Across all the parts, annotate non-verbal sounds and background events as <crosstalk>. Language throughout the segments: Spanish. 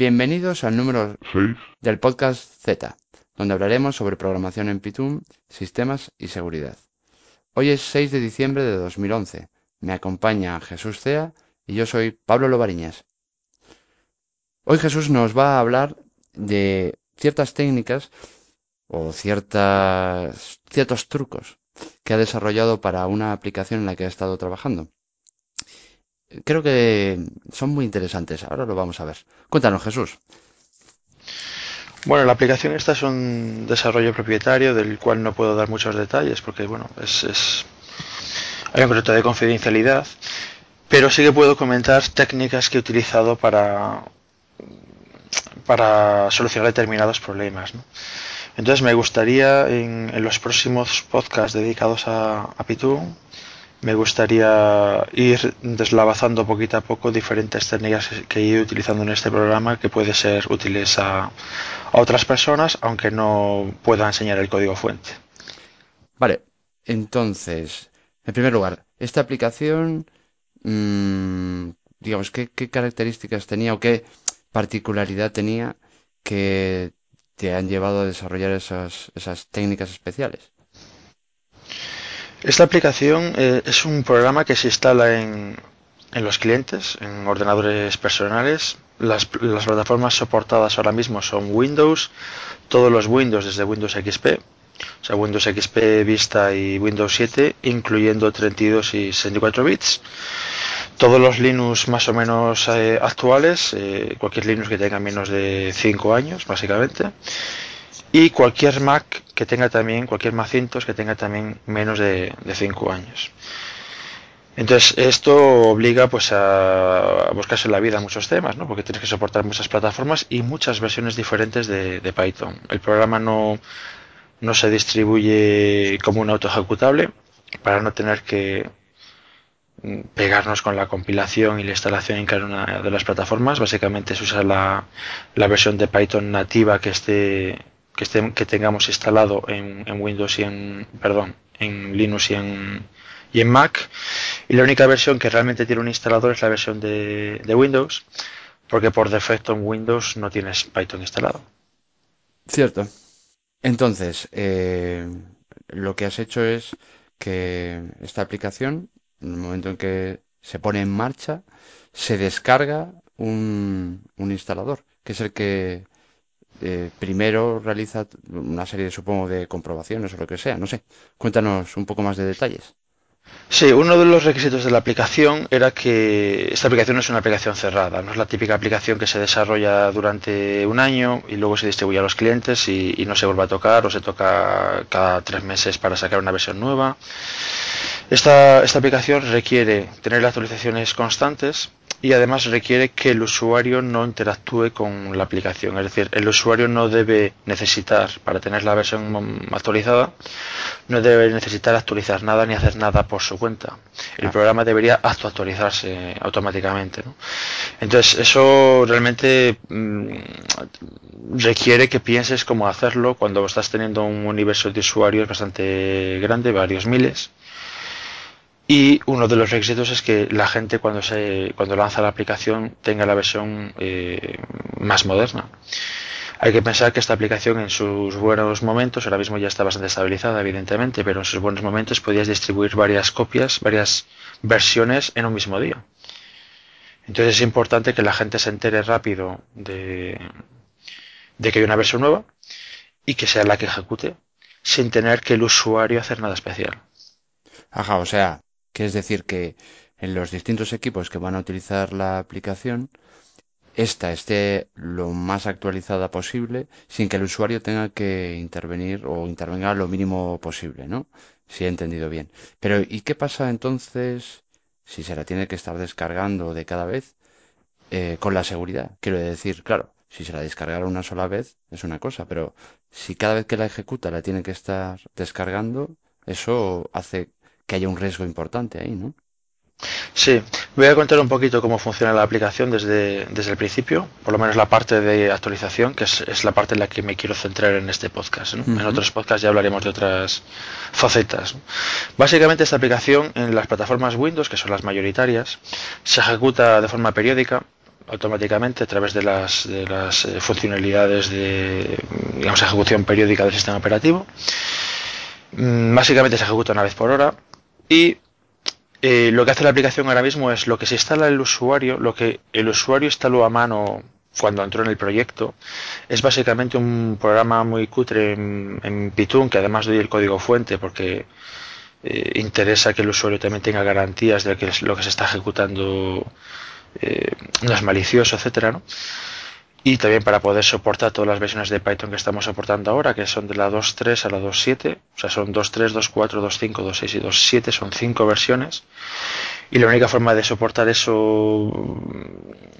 Bienvenidos al número 6. del podcast Z, donde hablaremos sobre programación en Python, sistemas y seguridad. Hoy es 6 de diciembre de 2011. Me acompaña Jesús Cea y yo soy Pablo Lovariñas. Hoy Jesús nos va a hablar de ciertas técnicas o ciertas, ciertos trucos que ha desarrollado para una aplicación en la que ha estado trabajando. Creo que son muy interesantes. Ahora lo vamos a ver. Cuéntanos, Jesús. Bueno, la aplicación esta es un desarrollo propietario del cual no puedo dar muchos detalles porque, bueno, es, es... hay un contrato de confidencialidad, pero sí que puedo comentar técnicas que he utilizado para, para solucionar determinados problemas. ¿no? Entonces me gustaría en, en, los próximos podcasts dedicados a, a Python me gustaría ir deslavazando poquito a poco diferentes técnicas que he ido utilizando en este programa que pueden ser útiles a, otras personas, aunque no pueda enseñar el código fuente. Vale, entonces, en primer lugar, esta aplicación, mmm, digamos, ¿qué, ¿qué características tenía o qué particularidad tenía que te han llevado a desarrollar esas, esas técnicas especiales? Esta aplicación eh, es un programa que se instala en, en, los clientes, en ordenadores personales. Las, las, plataformas soportadas ahora mismo son Windows, todos los Windows desde Windows XP, o sea, Windows XP Vista y Windows 7, incluyendo 32 y 64 bits. Todos los Linux más o menos eh, actuales, eh, cualquier Linux que tenga menos de 5 años, básicamente y cualquier Mac que tenga también, cualquier Macintosh que tenga también menos de 5 años. Entonces esto obliga pues a buscarse la vida muchos temas, ¿no? porque tienes que soportar muchas plataformas y muchas versiones diferentes de, de Python. El programa no, no se distribuye como un auto ejecutable para no tener que pegarnos con la compilación y la instalación en cada una de las plataformas. Básicamente se usa la, la versión de Python nativa que esté que, que tengamos instalado en, en, Windows y en, perdón, en Linux y en, y en Mac. Y la única versión que realmente tiene un instalador es la versión de, de Windows, porque por defecto en Windows no tienes Python instalado. Cierto. Entonces, eh, lo que has hecho es que esta aplicación, en el momento en que se pone en marcha, se descarga un, un instalador, que es el que eh, primero realiza una serie, supongo, de comprobaciones o lo que sea, no sé. Cuéntanos un poco más de detalles. Sí, uno de los requisitos de la aplicación era que esta aplicación no es una aplicación cerrada, no es la típica aplicación que se desarrolla durante un año y luego se distribuye a los clientes y, y no se vuelve a tocar o se toca cada tres meses para sacar una versión nueva. Esta, esta aplicación requiere tener actualizaciones constantes y además requiere que el usuario no interactúe con la aplicación. Es decir, el usuario no debe necesitar, para tener la versión actualizada, no debe necesitar actualizar nada ni hacer nada por su cuenta. El ah. programa debería actualizarse automáticamente. ¿no? Entonces, eso realmente mmm, requiere que pienses cómo hacerlo cuando estás teniendo un universo de usuarios bastante grande, varios miles y uno de los requisitos es que la gente cuando se cuando lanza la aplicación tenga la versión eh, más moderna. Hay que pensar que esta aplicación en sus buenos momentos, ahora mismo ya está bastante estabilizada evidentemente, pero en sus buenos momentos podías distribuir varias copias, varias versiones en un mismo día. Entonces es importante que la gente se entere rápido de, de que hay una versión nueva y que sea la que ejecute sin tener que el usuario hacer nada especial. Ajá, o sea, que es decir que en los distintos equipos que van a utilizar la aplicación, esta esté lo más actualizada posible sin que el usuario tenga que intervenir o intervenga lo mínimo posible, ¿no? Si he entendido bien. Pero ¿y qué pasa entonces si se la tiene que estar descargando de cada vez eh, con la seguridad? Quiero decir, claro, si se la descargara una sola vez es una cosa, pero si cada vez que la ejecuta la tiene que estar descargando, eso hace que haya un riesgo importante ahí, ¿no? Sí, voy a contar un poquito cómo funciona la aplicación desde, desde el principio, por lo menos la parte de actualización, que es, es la parte en la que me quiero centrar en este podcast. ¿no? Uh -huh. En otros podcasts ya hablaremos de otras facetas. ¿no? Básicamente esta aplicación en las plataformas Windows, que son las mayoritarias, se ejecuta de forma periódica automáticamente a través de las, de las eh, funcionalidades de digamos, ejecución periódica del sistema operativo. Mm, básicamente se ejecuta una vez por hora y eh, lo que hace la aplicación ahora mismo es lo que se instala el usuario, lo que el usuario instaló a mano cuando entró en el proyecto, es básicamente un programa muy cutre en, Python, que además doy el código fuente porque eh, interesa que el usuario también tenga garantías de que lo que se está ejecutando eh, no es malicioso, etcétera, ¿no? Y también para poder soportar todas las versiones de Python que estamos soportando ahora, que son de la 2.3 a la 2.7, o sea, son 2.3, 2.4, 2.5, 2.6 y 2.7, son cinco versiones. Y la única forma de soportar eso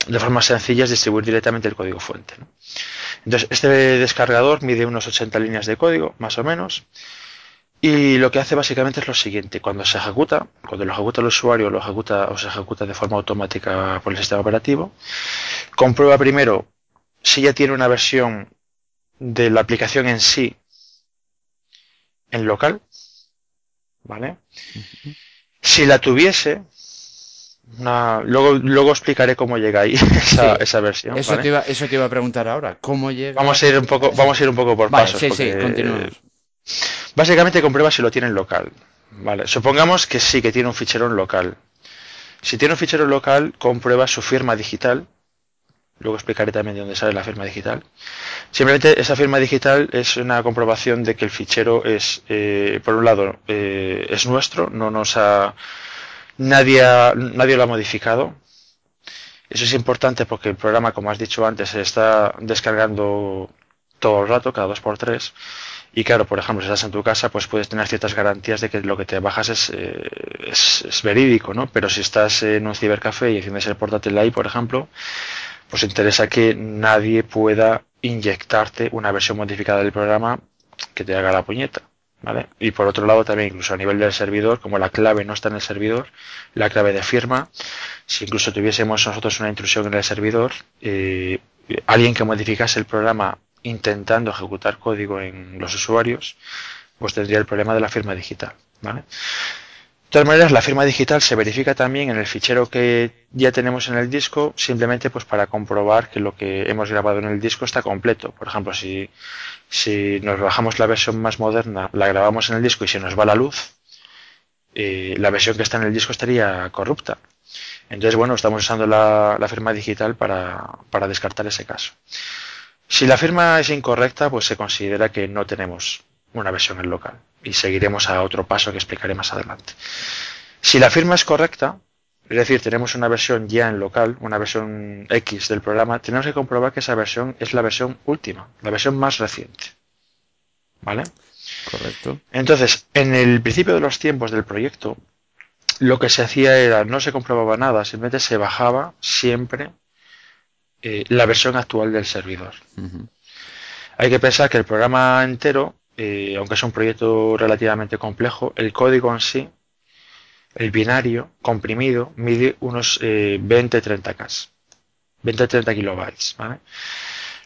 de forma sencilla es distribuir directamente el código fuente. Entonces, este descargador mide unos 80 líneas de código, más o menos. Y lo que hace básicamente es lo siguiente, cuando se ejecuta, cuando lo ejecuta el usuario, lo ejecuta o se ejecuta de forma automática por el sistema operativo, comprueba primero si ya tiene una versión de la aplicación en sí en local, ¿vale? Si la tuviese, luego, luego explicaré cómo llega ahí <laughs> esa, esa versión. Eso, te iba, eso te iba a preguntar ahora. ¿Cómo llega? Vamos a ir un poco, vamos a ir un poco por pasos. Sí, sí, continuamos. Básicamente comprueba si lo tiene en local. Vale. Supongamos que sí, que tiene un fichero en local. Si tiene un fichero en local, comprueba su firma digital Luego explicaré también de dónde sale la firma digital. Simplemente esa firma digital es una comprobación de que el fichero es, eh, por un lado, eh, es nuestro, no nos ha, nadie, nadie lo ha modificado. Eso es importante porque el programa, como has dicho antes, se está descargando todo el rato, cada dos por tres. Y claro, por ejemplo, si estás en tu casa, pues puedes tener ciertas garantías de que lo que te bajas es, eh, verídico, ¿no? Pero si estás en un cibercafé y enciendes el portátil ahí, por ejemplo, pues interesa que nadie pueda inyectarte una versión modificada del programa que te haga la puñeta. ¿Vale? Y por otro lado también incluso a nivel del servidor, como la clave no está en el servidor, la clave de firma, si incluso tuviésemos nosotros una intrusión en el servidor, eh, alguien que modificase el programa intentando ejecutar código en los usuarios, pues tendría el problema de la firma digital. ¿vale? Todas maneras, la firma digital se verifica también en el fichero que ya tenemos en el disco, simplemente pues para comprobar que lo que hemos grabado en el disco está completo. Por ejemplo, si, si nos bajamos la versión más moderna, la grabamos en el disco y se nos va la luz, eh, la versión que está en el disco estaría corrupta. Entonces, bueno, estamos usando la, la firma digital para, para descartar ese caso. Si la firma es incorrecta, pues se considera que no tenemos una versión en local y seguiremos a otro paso que explicaré más adelante. Si la firma es correcta, es decir, tenemos una versión ya en local, una versión X del programa, tenemos que comprobar que esa versión es la versión última, la versión más reciente. ¿Vale? Correcto. Entonces, en el principio de los tiempos del proyecto, lo que se hacía era, no se comprobaba nada, simplemente se bajaba siempre eh, la versión actual del servidor. Hay que pensar que el programa entero eh, aunque es un proyecto relativamente complejo, el código en sí, el binario comprimido, mide unos 20-30K, eh, 20-30 kilobytes.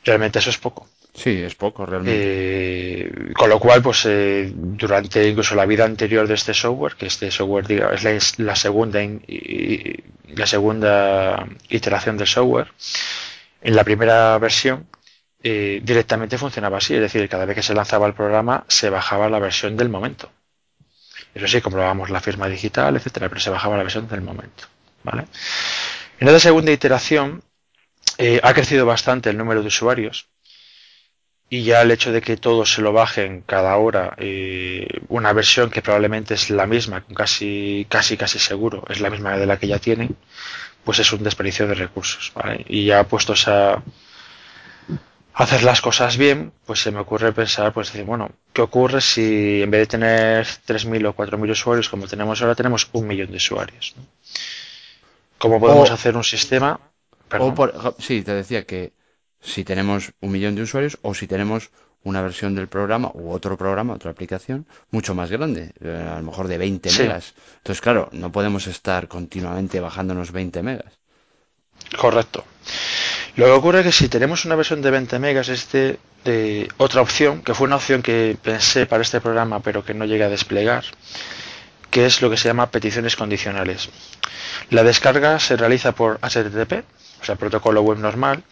Realmente eso es poco. Sí, es poco realmente. Eh, con lo cual, pues durante incluso la vida anterior de este software, que este software diga, es la, segunda la segunda iteración del software, en la primera versión eh, directamente funcionaba así, es decir, cada vez que se lanzaba el programa se bajaba la versión del momento. Eso sí, comprobábamos la firma digital, etcétera, pero se bajaba la versión del momento. En esta segunda iteración eh, ha crecido bastante el número de usuarios y ya el hecho de que todos se lo bajen cada hora eh, una versión que probablemente es la misma, casi casi casi seguro es la misma de la que ya tienen, pues es un desperdicio de recursos. ¿vale? Y ya puestos a hacer las cosas bien, pues se me ocurre pensar, pues decir, bueno, ¿qué ocurre si en vez de tener 3.000 o 4.000 usuarios como tenemos ahora, tenemos un millón de usuarios? ¿Cómo podemos hacer un sistema? sí, te decía que si tenemos un millón de usuarios o si tenemos una versión del programa u otro programa, otra aplicación, mucho más grande, eh, a lo mejor de 20 megas. Entonces, claro, no podemos estar continuamente bajándonos 20 megas. Correcto. Lo que ocurre es que si tenemos una versión de 20 megas, este de otra opción, que fue una opción que pensé para este programa pero que no llegué a desplegar, que es lo que se llama peticiones condicionales. La descarga se realiza por HTTP, o sea, protocolo web normal,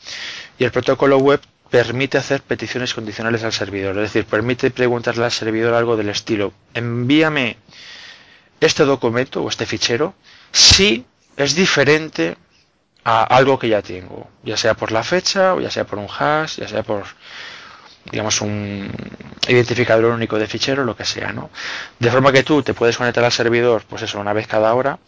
y el protocolo web permite hacer peticiones condicionales al servidor, es decir, permite preguntarle al servidor algo del estilo, envíame este documento o este fichero si es diferente a algo que ya tengo, ya sea por la fecha o ya sea por un hash, ya sea por digamos un identificador único de fichero, lo que sea, ¿no? De forma que tú te puedes conectar al servidor, pues eso, una vez cada hora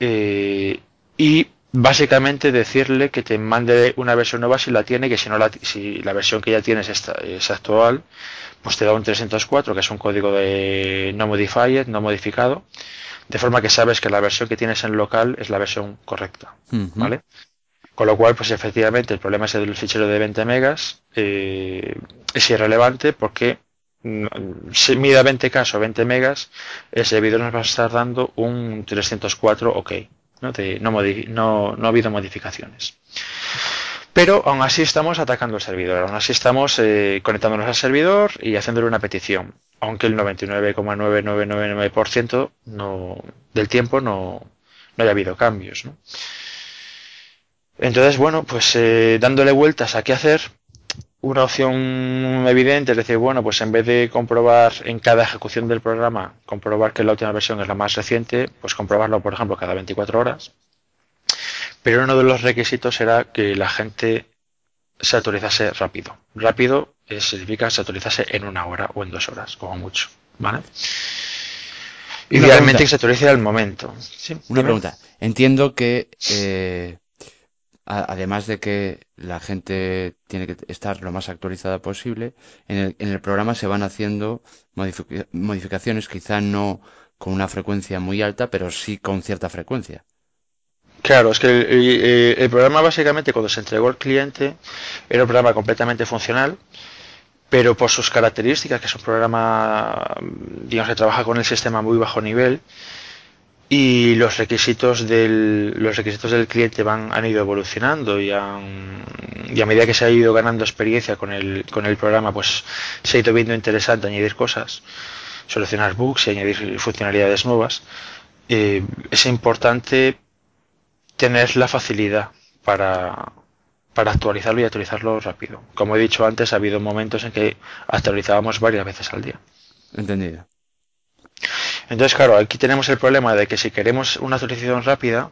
eh, y básicamente decirle que te mande una versión nueva si la tiene, que si no la, si la versión que ya tienes es, es actual, pues te da un 304, que es un código de no modified, no modificado, de forma que sabes que la versión que tienes en local es la versión correcta, ¿vale? Con lo cual, pues efectivamente, el problema es del fichero de 20 megas eh, es irrelevante porque mm, si mida 20K o 20 megas, el servidor nos va a estar dando un 304 OK. No, ha habido modificaciones. Pero aún así estamos atacando el servidor, aún así estamos eh, conectándonos al servidor y haciéndole una petición, aunque el 99,9999% no, del tiempo no, no haya habido cambios. Entonces, bueno, pues eh, dándole vueltas a qué hacer, una opción evidente es decir, bueno, pues en vez de comprobar en cada ejecución del programa, comprobar que la última versión es la más reciente, pues comprobarlo, por ejemplo, cada 24 horas. Pero uno de los requisitos era que la gente se actualizase rápido. Rápido significa se actualizase en una hora o en dos horas, como mucho. ¿Vale? Idealmente que se actualice al momento. una pregunta. Entiendo que eh, además de que la gente tiene que estar lo más actualizada posible, en el, programa se van haciendo modificaciones, quizá no con una frecuencia muy alta, pero sí con cierta frecuencia. Claro, es que el, programa básicamente cuando se entregó al cliente era un programa completamente funcional, pero por sus características, que es un programa, digamos que trabaja con el sistema muy bajo nivel, y los requisitos del los requisitos del cliente van han ido evolucionando y, han, y a medida que se ha ido ganando experiencia con el con el programa pues se ha ido viendo interesante añadir cosas solucionar bugs y añadir funcionalidades nuevas es importante tener la facilidad para para actualizarlo y actualizarlo rápido. Como he dicho antes, ha habido momentos en que actualizábamos varias veces al día. Entendido. Entonces, claro, aquí tenemos el problema de que si queremos una actualización rápida,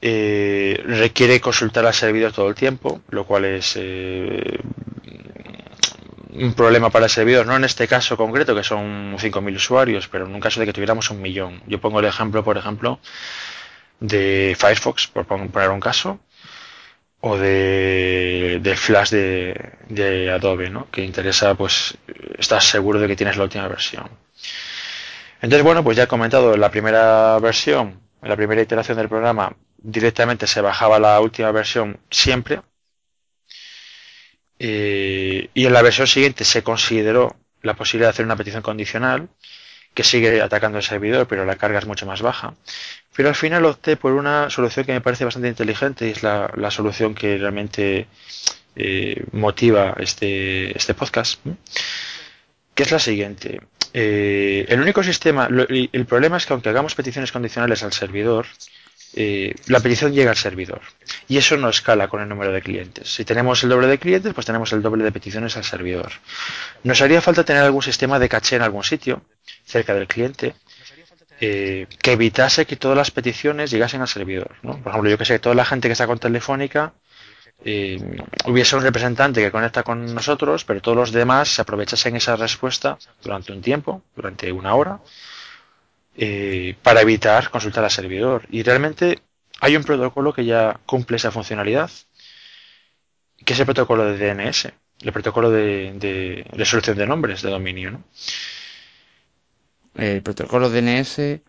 eh, requiere consultar al servidor todo el tiempo, lo cual es eh, un problema para el servidor, no en este caso concreto, que son 5.000 usuarios, pero en un caso de que tuviéramos un millón. Yo pongo el ejemplo, por ejemplo, de Firefox, por poner un caso, o de, Flash de, de Adobe, ¿no? que interesa, pues, estar seguro de que tienes la última versión. Entonces, bueno, pues ya he comentado, la primera versión, en la primera iteración del programa, directamente se bajaba la última versión siempre. Y en la versión siguiente se consideró la posibilidad de hacer una petición condicional que sigue atacando el servidor, pero la carga es mucho más baja. Pero al final opté por una solución que me parece bastante inteligente y es la, solución que realmente eh, motiva este, este podcast, que es la siguiente. Eh, el único sistema, el problema es que aunque hagamos peticiones condicionales al servidor, eh, la petición llega al servidor y eso no escala con el número de clientes. Si tenemos el doble de clientes, pues tenemos el doble de peticiones al servidor. Nos haría falta tener algún sistema de caché en algún sitio, cerca del cliente, eh, que evitase que todas las peticiones llegasen al servidor. Por ejemplo, yo que sé, toda la gente que está con Telefónica hubiese un representante que conecta con nosotros, pero todos los demás se aprovechasen esa respuesta durante un tiempo, durante una hora, eh, para evitar consultar al servidor. Y realmente hay un protocolo que ya cumple esa funcionalidad, que es el protocolo de DNS, el protocolo de, resolución de nombres de dominio. El protocolo DNS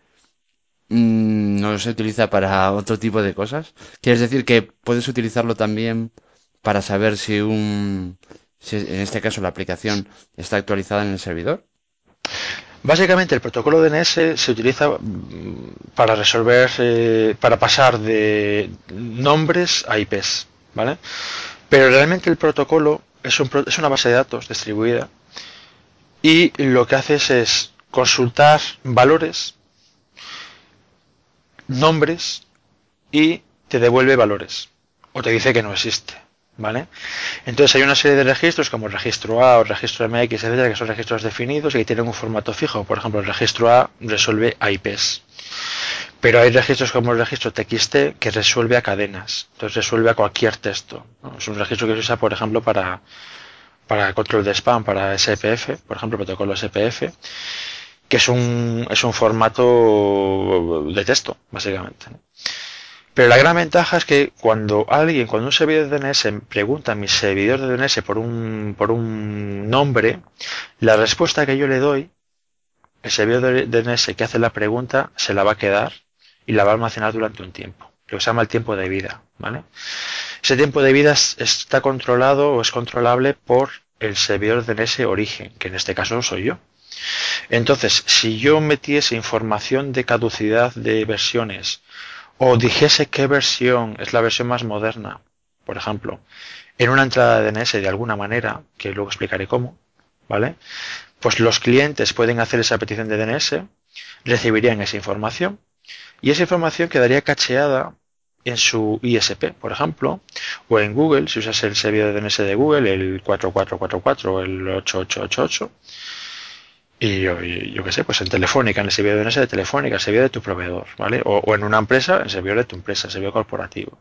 Mm, no se utiliza para otro tipo de cosas. ¿Quieres decir que puedes utilizarlo también para saber si un, en este caso la aplicación está actualizada en el servidor? Básicamente el protocolo DNS se utiliza mm, para resolver, eh, para pasar de nombres a IPs, ¿vale? Pero realmente el protocolo es, un, es una base de datos distribuida y lo que haces es consultar valores nombres y te devuelve valores o te dice que no existe. ¿Vale? Entonces hay una serie de registros como el registro A o el registro MX, etcétera, que son registros definidos y que tienen un formato fijo. Por ejemplo, el registro A resuelve a IPs. Pero hay registros como el registro TXT que resuelve a cadenas. Entonces resuelve a cualquier texto. Es un registro que se usa, por ejemplo, para, para control de spam, para SPF, por ejemplo, protocolo SPF, que es un, es un formato de texto, básicamente. Pero la gran ventaja es que cuando alguien, cuando un servidor de DNS pregunta a mi servidor de DNS por un, por un nombre, la respuesta que yo le doy, el servidor de DNS que hace la pregunta se la va a quedar y la va a almacenar durante un tiempo. Lo que se llama el tiempo de vida, ¿vale? Ese tiempo de vida está controlado o es controlable por el servidor DNS origen, que en este caso soy yo. Entonces, si yo metiese información de caducidad de versiones o dijese qué versión es la versión más moderna, por ejemplo, en una entrada de DNS de alguna manera, que luego explicaré cómo, ¿vale? Pues los clientes pueden hacer esa petición de DNS, recibirían esa información y esa información quedaría cacheada en su ISP, por ejemplo, o en Google, si usas el servidor de DNS de Google, el 4444 o el 8888, y yo, yo qué sé, pues en Telefónica, en el servidor DNS de Telefónica, el servidor de tu proveedor, ¿vale? O, en una empresa, en el servidor de tu empresa, el servidor corporativo.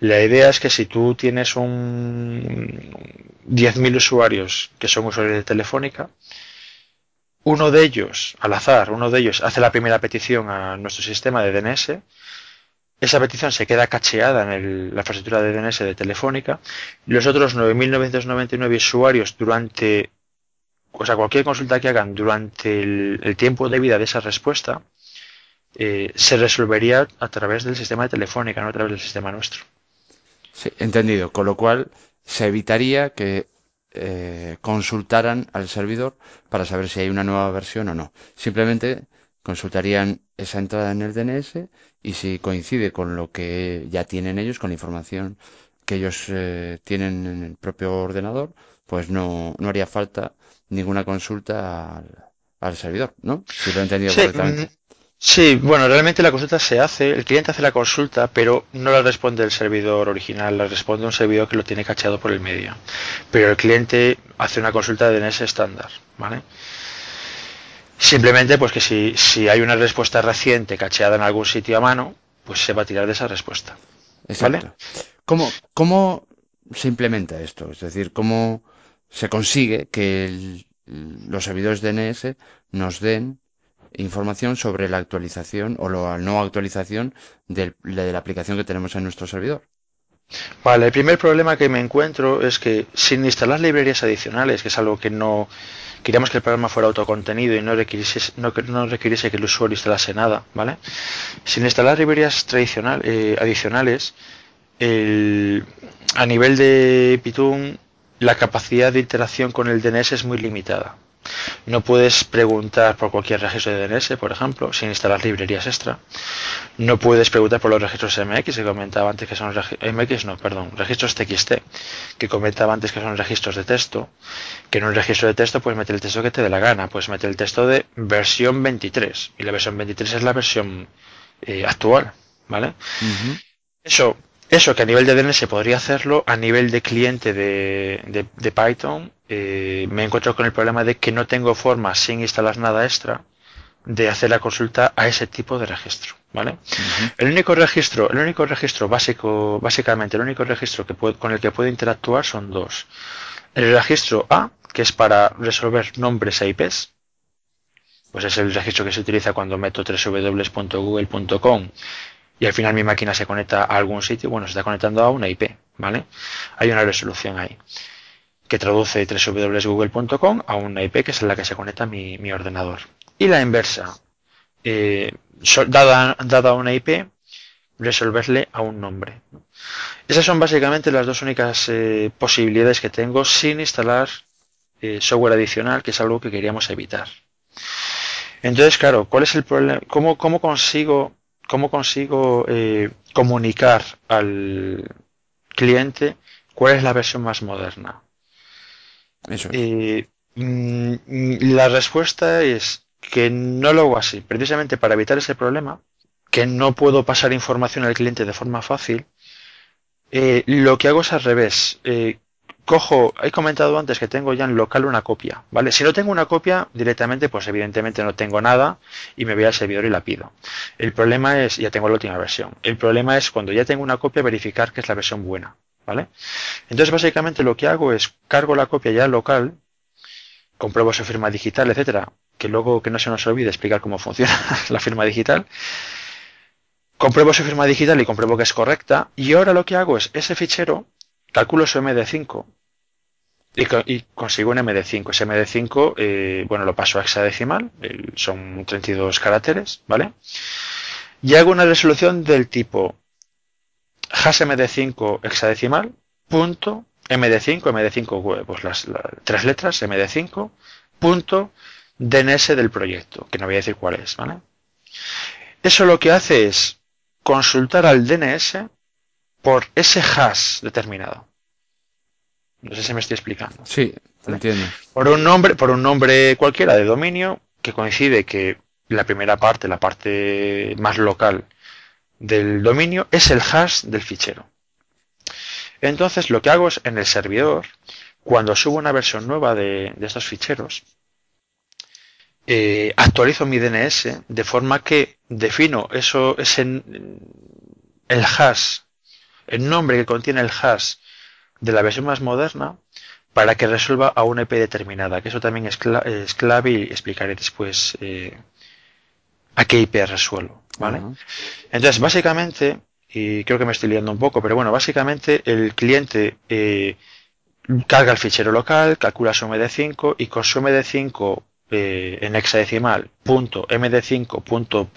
La idea es que si tú tienes un 10.000 usuarios que son usuarios de Telefónica, uno de ellos, al azar, uno de ellos hace la primera petición a nuestro sistema de DNS, esa petición se queda cacheada en la infraestructura de DNS de Telefónica, los otros 9.999 usuarios durante o sea, cualquier consulta que hagan durante el, tiempo de vida de esa respuesta eh, se resolvería a través del sistema de telefónica, no a través del sistema nuestro. Sí, entendido. Con lo cual se evitaría que eh, consultaran al servidor para saber si hay una nueva versión o no. Simplemente consultarían esa entrada en el DNS y si coincide con lo que ya tienen ellos, con la información que ellos eh, tienen en el propio ordenador, pues no, no haría falta ninguna consulta al, servidor, ¿no? Si lo he entendido sí, correctamente. Mm, sí, bueno, realmente la consulta se hace, el cliente hace la consulta, pero no la responde el servidor original, la responde un servidor que lo tiene cacheado por el medio. Pero el cliente hace una consulta de DNS estándar, ¿vale? Simplemente, pues que si, si hay una respuesta reciente cacheada en algún sitio a mano, pues se va a tirar de esa respuesta. ¿Vale? ¿Cómo, ¿Cómo se implementa esto? Es decir, ¿cómo, se consigue que los servidores DNS nos den información sobre la actualización o la no actualización de la aplicación que tenemos en nuestro servidor. Vale, el primer problema que me encuentro es que sin instalar librerías adicionales, que es algo que no queríamos que el programa fuera autocontenido y no requiriese, no, requiriese que el usuario instalase nada, ¿vale? Sin instalar librerías tradicionales eh, adicionales, a nivel de Python la capacidad de interacción con el DNS es muy limitada. No puedes preguntar por cualquier registro de DNS, por ejemplo, sin instalar librerías extra. No puedes preguntar por los registros MX, que comentaba antes que son MX, no, perdón, registros TXT, que comentaba antes que son registros de texto. Que en un registro de texto puedes meter el texto que te dé la gana, puedes meter el texto de versión 23 y la versión 23 es la versión eh, actual, ¿vale? Eso eso que a nivel de DNS podría hacerlo, a nivel de cliente de, Python eh, me encuentro con el problema de que no tengo forma, sin instalar nada extra, de hacer la consulta a ese tipo de registro. ¿vale? El único registro, el único registro básico, básicamente el único registro que con el que puedo interactuar son dos. El registro A, que es para resolver nombres e IPs, pues es el registro que se utiliza cuando meto www.google.com y al final mi máquina se conecta a algún sitio, bueno, se está conectando a una IP, ¿vale? Hay una resolución ahí que traduce www.google.com a una IP que es la que se conecta a mi, ordenador. Y la inversa, eh, dada, dada una IP, resolverle a un nombre. Esas son básicamente las dos únicas eh, posibilidades que tengo sin instalar eh, software adicional, que es algo que queríamos evitar. Entonces, claro, ¿cuál es el problema? ¿Cómo, cómo consigo ¿Cómo consigo eh, comunicar al cliente cuál es la versión más moderna? Eso eh, mm, la respuesta es que no lo hago así, precisamente para evitar ese problema, que no puedo pasar información al cliente de forma fácil, eh, lo que hago es al revés. Eh, cojo, he comentado antes que tengo ya en local una copia, ¿vale? Si no tengo una copia directamente, pues evidentemente no tengo nada y me voy al servidor y la pido. El problema es, ya tengo la última versión, el problema es cuando ya tengo una copia verificar que es la versión buena, ¿vale? Entonces básicamente lo que hago es cargo la copia ya local, compruebo su firma digital, etcétera, que luego que no se nos olvide explicar cómo funciona <laughs> la firma digital. Compruebo su firma digital y compruebo que es correcta. Y ahora lo que hago es ese fichero calculo su MD5 y, consigo un MD5. Ese MD5, eh, bueno, lo paso a hexadecimal, son 32 caracteres, ¿vale? Y hago una resolución del tipo hash MD5 hexadecimal, punto MD5, MD5, pues las, tres letras, MD5, punto DNS del proyecto, que no voy a decir cuál es, ¿vale? Eso lo que hace es consultar al DNS por ese hash determinado. No sé si me estoy explicando. Sí, entiendo. Por un nombre, por un nombre cualquiera de dominio que coincide que la primera parte, la parte más local del dominio, es el hash del fichero. Entonces lo que hago es en el servidor, cuando subo una versión nueva de, estos ficheros, eh, actualizo mi DNS de forma que defino eso, ese, el hash el nombre que contiene el hash de la versión más moderna para que resuelva a una IP determinada, que eso también es, clave y explicaré después eh, a qué IP resuelvo. ¿vale? Entonces, básicamente, y creo que me estoy liando un poco, pero bueno, básicamente el cliente eh, carga el fichero local, calcula su MD5 y con su MD5 eh, en hexadecimal punto md5 punto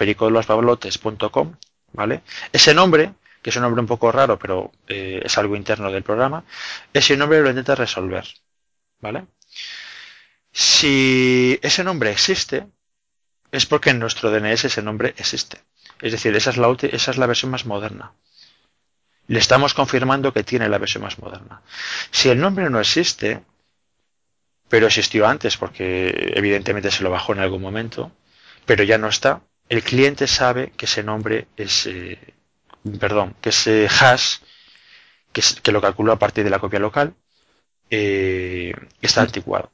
¿vale? Ese nombre que es un nombre un poco raro, pero eh, es algo interno del programa, ese nombre lo intenta resolver. ¿Vale? Si ese nombre existe, es porque en nuestro DNS ese nombre existe. Es decir, esa es la, esa es la versión más moderna. Le estamos confirmando que tiene la versión más moderna. Si el nombre no existe, pero existió antes porque evidentemente se lo bajó en algún momento, pero ya no está, el cliente sabe que ese nombre es, eh, perdón, que ese hash, que, lo calculo a partir de la copia local, eh, está anticuado.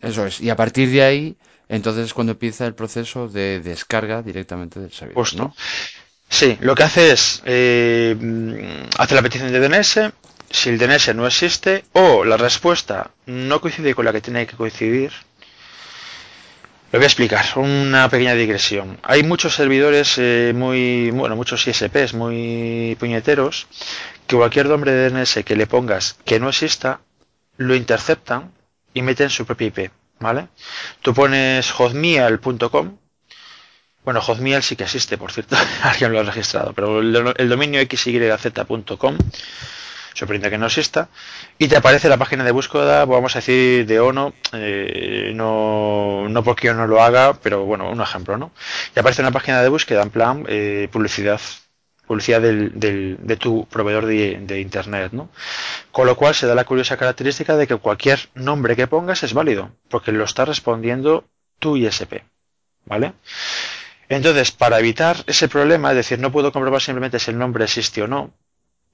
Eso es. Y a partir de ahí, entonces es cuando empieza el proceso de descarga directamente del servidor. ¿no? Sí, lo que hace es eh, hace la petición de DNS. Si el DNS no existe o la respuesta no coincide con la que tiene que coincidir, lo voy a explicar, una pequeña digresión. Hay muchos servidores eh, muy, bueno, muchos ISPs muy puñeteros que cualquier nombre de DNS que le pongas que no exista, lo interceptan y meten su propia IP, ¿vale? Tú pones hotmail.com, bueno, hotmail sí que existe, por cierto, <laughs> alguien lo ha registrado, pero el, el dominio xyz.com sorprende que no exista, y te aparece la página de búsqueda, vamos a decir, de ONO, eh, no, no porque yo no lo haga, pero bueno, un ejemplo, ¿no? Y aparece una página de búsqueda en plan eh, publicidad publicidad del, del, de tu proveedor de, de, Internet, ¿no? Con lo cual se da la curiosa característica de que cualquier nombre que pongas es válido, porque lo está respondiendo tu ISP, ¿vale? Entonces, para evitar ese problema, es decir, no puedo comprobar simplemente si el nombre existe o no,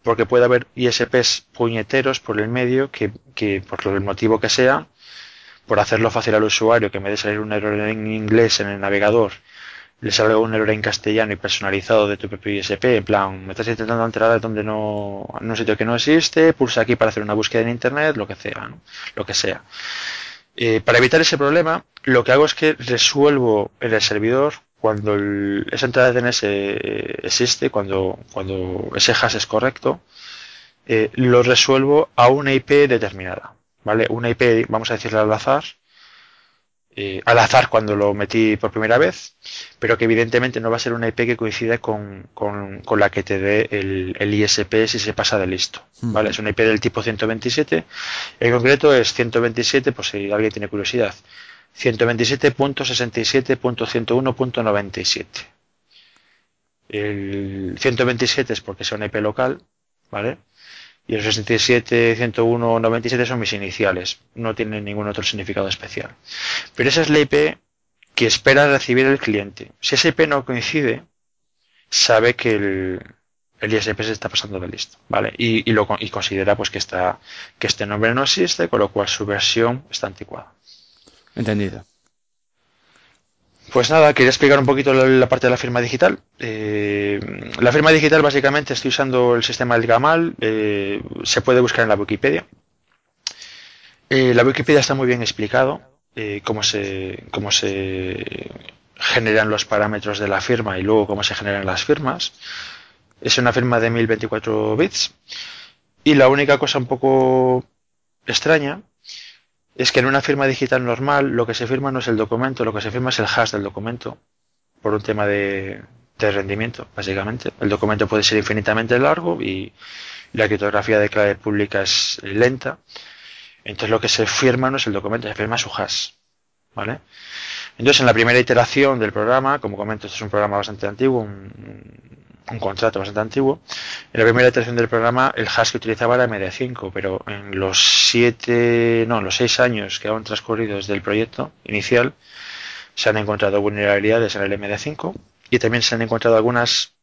porque puede haber ISPs puñeteros por el medio que, que, por el motivo que sea, por hacerlo fácil al usuario, que en vez de salir un error en inglés en el navegador, le salga un error en castellano y personalizado de tu propio ISP, en plan, me estás intentando entrar a donde no, en un sitio que no existe, pulsa aquí para hacer una búsqueda en internet, lo que sea, ¿no? lo que sea. Eh, para evitar ese problema, lo que hago es que resuelvo en el servidor cuando esa entrada de DNS eh, existe, cuando, cuando ese hash es correcto, eh, lo resuelvo a una IP determinada. ¿Vale? Una IP, vamos a decirle al azar, eh, al azar cuando lo metí por primera vez, pero que evidentemente no va a ser una IP que coincida con, la que te dé el, ISP si se pasa de listo. ¿vale? Es una IP del tipo 127, en concreto es 127, pues si alguien tiene curiosidad, 127.67.101.97. El 127 es porque es una IP local, ¿vale? Y el 67, 101, 97 son mis iniciales. No tienen ningún otro significado especial. Pero esa es la IP que espera recibir el cliente. Si esa IP no coincide, sabe que el, el ISP se está pasando de listo, ¿vale? Y, y lo, y considera pues que, está, que este nombre no existe, con lo cual su versión está anticuada. Entendido. Pues nada, quería explicar un poquito la, parte de la firma digital. Eh, la firma digital básicamente estoy usando el sistema del Gamal, eh, se puede buscar en la Wikipedia. Eh, la Wikipedia está muy bien explicado cómo, se, cómo se generan los parámetros de la firma y luego cómo se generan las firmas. Es una firma de 1024 bits. Y la única cosa un poco extraña es que en una firma digital normal lo que se firma no es el documento, lo que se firma es el hash del documento, por un tema de, rendimiento, básicamente. El documento puede ser infinitamente largo y la criptografía de clave pública es lenta. Entonces lo que se firma no es el documento, se firma su hash. ¿Vale? Entonces en la primera iteración del programa, como comento, esto es un programa bastante antiguo, un, un contrato bastante antiguo. En la primera iteración del programa el hash que utilizaba era MD5, pero en los siete, no, en los seis años que han transcurrido desde el proyecto inicial se han encontrado vulnerabilidades en el MD5 y también se han encontrado algunas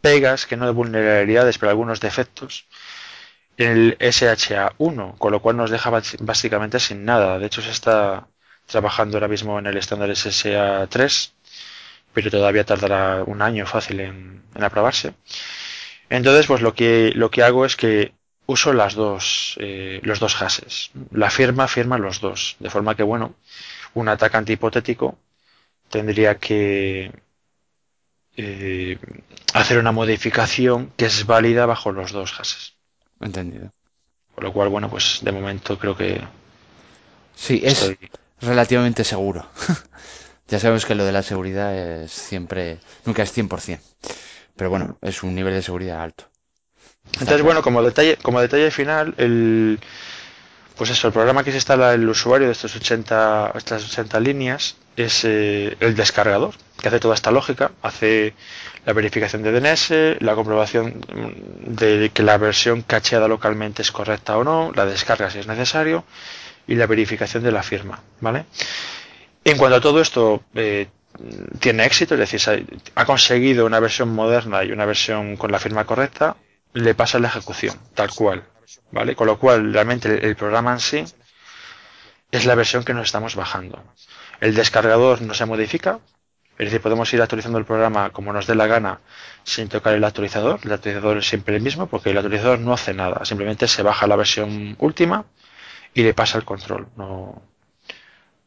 pegas, que no de vulnerabilidades, pero algunos defectos en el SHA1, con lo cual nos deja básicamente sin nada. De hecho, se está trabajando ahora mismo en el estándar SSA3 pero todavía tardará un año fácil en, en aprobarse. Entonces, pues lo que, lo que hago es que uso las dos, eh, los dos hashes. La firma firma los dos, de forma que, bueno, un atacante hipotético tendría que eh, hacer una modificación que es válida bajo los dos hashes. Entendido. Con lo cual, bueno, pues de momento creo que Sí, es estoy... relativamente seguro. <laughs> Ya sabemos que lo de la seguridad es siempre, nunca es 100%. Pero bueno, es un nivel de seguridad alto. Entonces, bueno, como detalle, como detalle final, el, pues eso, el programa que se instala el usuario de estos 80, estas 80 líneas es eh, el descargador, que hace toda esta lógica, hace la verificación de DNS, la comprobación de que la versión cacheada localmente es correcta o no, la descarga si es necesario y la verificación de la firma, ¿vale? En cuanto a todo esto eh, tiene éxito, es decir, ha, conseguido una versión moderna y una versión con la firma correcta, le pasa la ejecución, tal cual, ¿vale? Con lo cual, realmente el, el programa en sí es la versión que nos estamos bajando. El descargador no se modifica, es decir, podemos ir actualizando el programa como nos dé la gana sin tocar el actualizador. El actualizador es siempre el mismo porque el actualizador no hace nada, simplemente se baja la versión última y le pasa el control. No,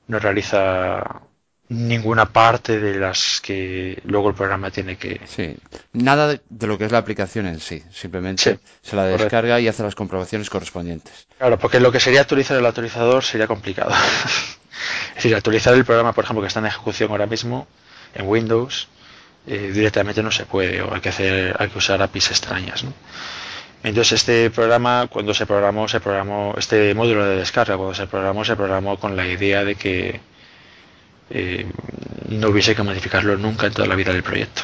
no realiza ninguna parte de las que luego el programa tiene que... Sí, nada de, de lo que es la aplicación en sí. Simplemente Sí, se la correcto. descarga y hace las comprobaciones correspondientes. Claro, porque lo que sería actualizar el actualizador sería complicado. <laughs> es decir, actualizar el programa, por ejemplo, que está en ejecución ahora mismo en Windows, eh, directamente no se puede, o hay que hacer, hay que usar APIs extrañas, ¿no? Entonces este programa, cuando se programó, se programó, este módulo de descarga, cuando se programó, se programó con la idea de que eh, no hubiese que modificarlo nunca en toda la vida del proyecto.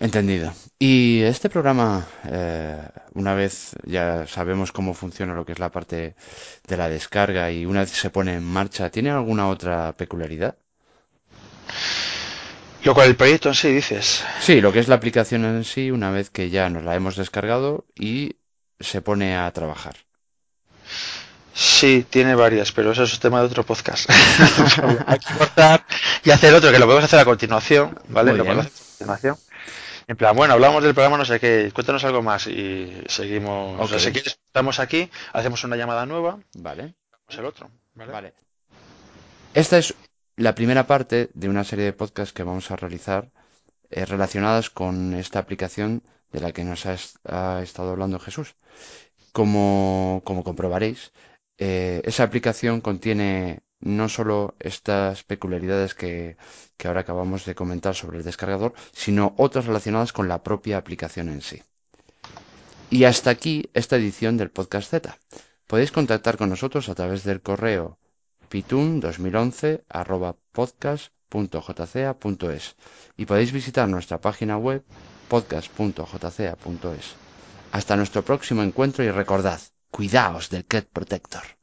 Entendido. Y este programa, eh, una vez ya sabemos cómo funciona lo que es la parte de la descarga y una vez se pone en marcha, ¿tiene alguna otra peculiaridad? Lo cual el proyecto en sí, dices, Sí, lo que es la aplicación en sí, una vez que ya nos la hemos descargado y se pone a trabajar. sí, tiene varias, pero eso es tema de otro podcast. <laughs> Hay que cortar y hacer otro, que lo podemos hacer a continuación, ¿vale? Muy Lo podemos hacer a continuación. En plan, bueno, hablamos del programa, no sé qué, cuéntanos algo más y seguimos. O sea, si quieres, estamos aquí, hacemos una llamada nueva, Vale. hacemos el otro, ¿vale? Vale. Esta es la primera parte de una serie de podcasts que vamos a realizar eh, relacionadas con esta aplicación de la que nos ha, est- ha estado hablando Jesús. Como, como comprobaréis, eh, esa aplicación contiene no solo estas peculiaridades que, que ahora acabamos de comentar sobre el descargador, sino otras relacionadas con la propia aplicación en sí. Y hasta aquí esta edición del Podcast Z. Podéis contactar con nosotros a través del correo pitun2011 arroba podcast.jca.es y podéis visitar nuestra página web podcast.jca.es. Hasta nuestro próximo encuentro y recordad, cuidaos del Cat Protector.